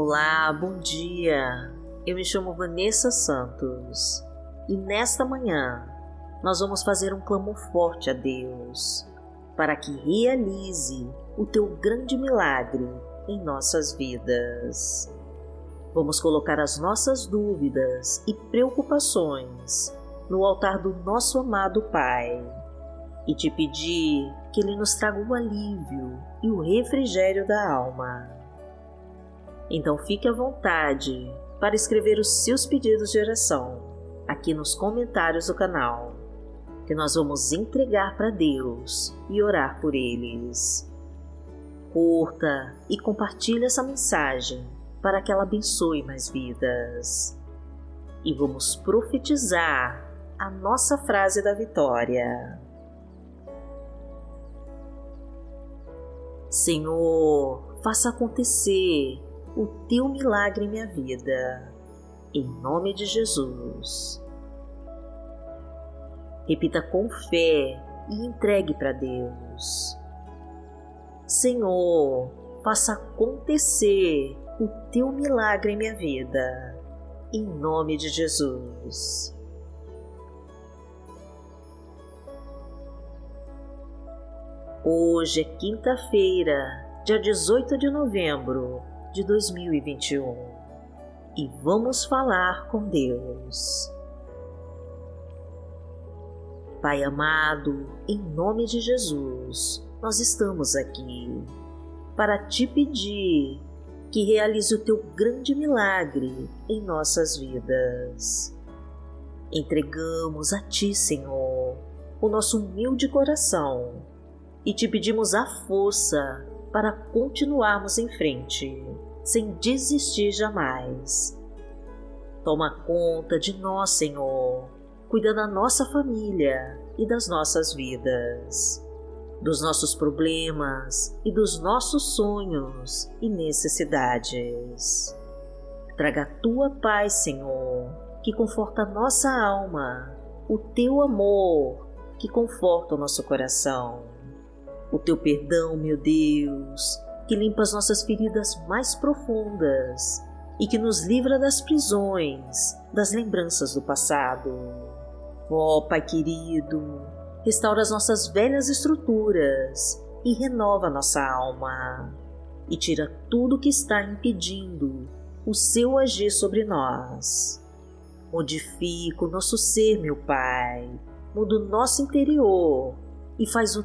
Olá, bom dia. Eu me chamo Vanessa Santos e nesta manhã nós vamos fazer um clamor forte a Deus para que realize o teu grande milagre em nossas vidas. Vamos colocar as nossas dúvidas e preocupações no altar do nosso amado Pai e te pedir que Ele nos traga o alívio e o refrigério da alma. Então fique à vontade para escrever os seus pedidos de oração aqui nos comentários do canal, que nós vamos entregar para Deus e orar por eles. Curta e compartilhe essa mensagem para que ela abençoe mais vidas. E vamos profetizar a nossa frase da vitória. Senhor, faça acontecer o teu milagre em minha vida, em nome de Jesus. Repita com fé e entregue para Deus. Senhor, faça acontecer o teu milagre em minha vida, em nome de Jesus. Hoje é quinta-feira, dia 18 de novembro de 2021 e vamos falar com Deus. Pai amado, em nome de Jesus, nós estamos aqui para te pedir que realize o teu grande milagre em nossas vidas. Entregamos a ti, Senhor, o nosso humilde coração e te pedimos a força para continuarmos em frente, sem desistir jamais. Toma conta de nós, Senhor, cuida da nossa família e das nossas vidas dos nossos problemas e dos nossos sonhos e necessidades. Traga a tua paz, Senhor, que conforta nossa alma, o teu amor, que conforta o nosso coração, o teu perdão, meu Deus, que limpa as nossas feridas mais profundas e que nos livra das prisões, das lembranças do passado. Ó oh, Pai querido, restaura as nossas velhas estruturas e renova nossa alma, e tira tudo que está impedindo o seu agir sobre nós. Modifica o nosso ser, meu Pai, muda o nosso interior e faz o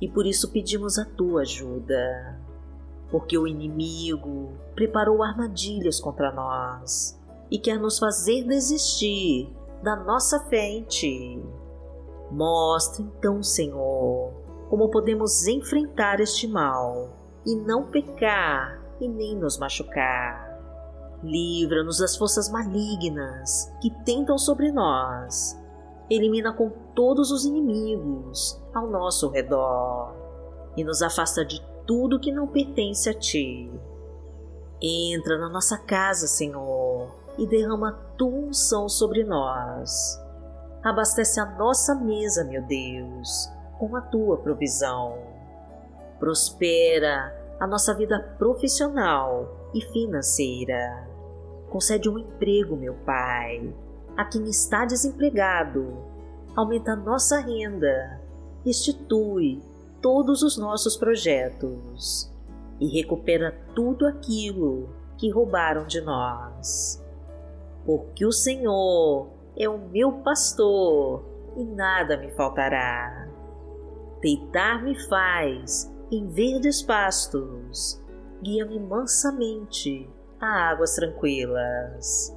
e por isso pedimos a tua ajuda, porque o inimigo preparou armadilhas contra nós e quer nos fazer desistir da nossa em ti. Mostra então, Senhor, como podemos enfrentar este mal e não pecar e nem nos machucar. Livra-nos das forças malignas que tentam sobre nós. Elimina com todos os inimigos ao nosso redor e nos afasta de tudo que não pertence a Ti. Entra na nossa casa, Senhor, e derrama Tua unção sobre nós. Abastece a nossa mesa, meu Deus, com a tua provisão. Prospera a nossa vida profissional e financeira. Concede um emprego, meu Pai, a quem está desempregado. Aumenta nossa renda. Restitui todos os nossos projetos e recupera tudo aquilo que roubaram de nós. porque o Senhor é o meu pastor e nada me faltará. Deitar-me faz em verdes pastos, guia-me mansamente a águas tranquilas.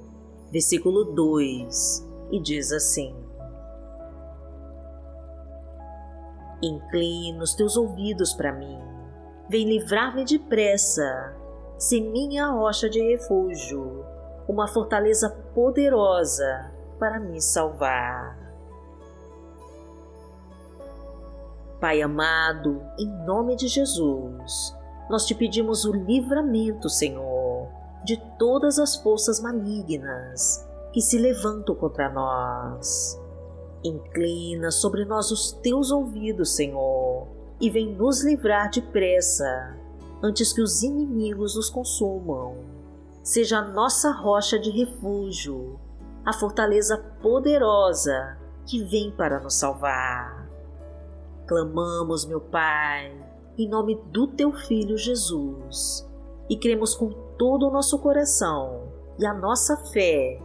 versículo 2, e diz assim: Inclina os teus ouvidos para mim, vem livrar-me depressa, se minha rocha de refúgio, uma fortaleza poderosa para me salvar. Pai amado, em nome de Jesus, nós te pedimos o livramento, Senhor, de todas as forças malignas que se levantam contra nós. Inclina sobre nós os teus ouvidos, Senhor, e vem nos livrar depressa, antes que os inimigos nos consumam. Seja a nossa rocha de refúgio, a fortaleza poderosa que vem para nos salvar. Clamamos, meu Pai, em nome do Teu Filho Jesus, e cremos com todo o nosso coração e a nossa fé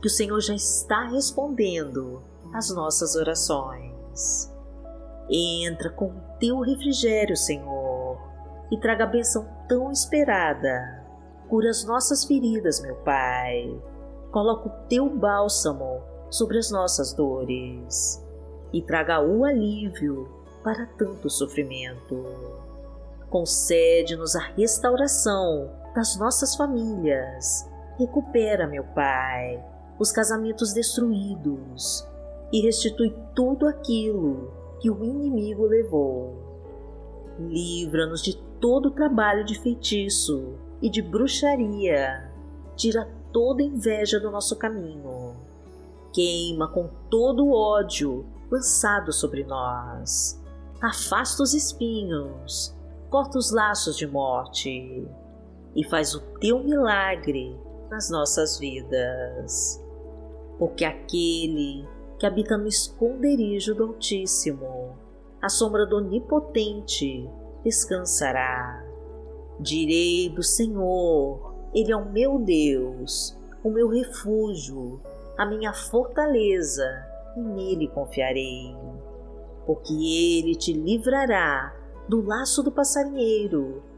que o Senhor já está respondendo as nossas orações. Entra com o teu refrigério, Senhor, e traga a bênção tão esperada. Cura as nossas feridas, meu Pai. Coloca o teu bálsamo sobre as nossas dores e traga o alívio para tanto sofrimento. Concede-nos a restauração das nossas famílias. Recupera, meu Pai, os casamentos destruídos e restitui tudo aquilo que o inimigo levou. Livra-nos de todo trabalho de feitiço e de bruxaria. Tira toda inveja do nosso caminho. Queima com todo o ódio lançado sobre nós. Afasta os espinhos, corta os laços de morte e faz o teu milagre nas nossas vidas. Porque aquele que habita no esconderijo do Altíssimo, a sombra do Onipotente descansará. Direi do Senhor, Ele é o meu Deus, o meu refúgio, a minha fortaleza, e nele confiarei. Porque Ele te livrará do laço do passarinheiro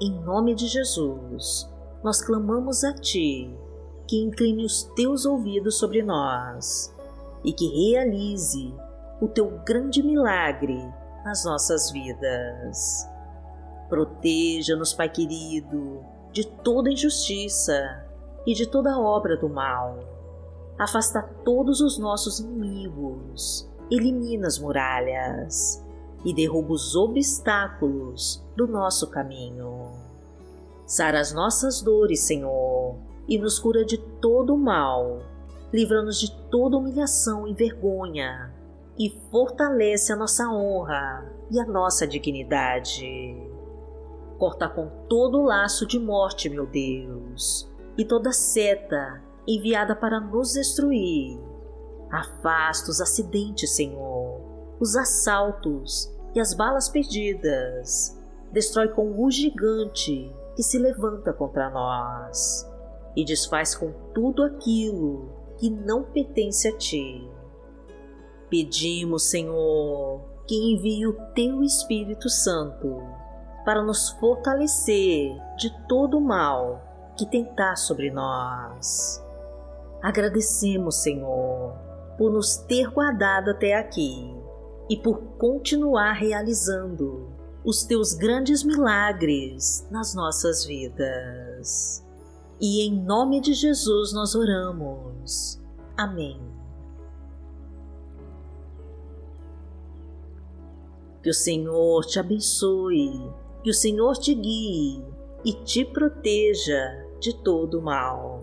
em nome de Jesus, nós clamamos a Ti que incline os Teus ouvidos sobre nós e que realize o Teu grande milagre nas nossas vidas. Proteja-nos, Pai querido, de toda injustiça e de toda obra do mal. Afasta todos os nossos inimigos, elimina as muralhas e derruba os obstáculos do nosso caminho. Sara as nossas dores, Senhor, e nos cura de todo o mal. Livra-nos de toda humilhação e vergonha e fortalece a nossa honra e a nossa dignidade. Corta com todo o laço de morte, meu Deus, e toda seta enviada para nos destruir. Afasta os acidentes, Senhor, os assaltos e as balas perdidas. Destrói com o gigante que se levanta contra nós e desfaz com tudo aquilo que não pertence a ti. Pedimos, Senhor, que envie o teu Espírito Santo para nos fortalecer de todo o mal que tentar sobre nós. Agradecemos, Senhor, por nos ter guardado até aqui e por continuar realizando os teus grandes milagres nas nossas vidas. E em nome de Jesus nós oramos. Amém. Que o Senhor te abençoe que o Senhor te guie e te proteja de todo mal.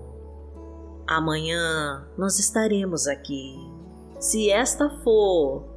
Amanhã nós estaremos aqui, se esta for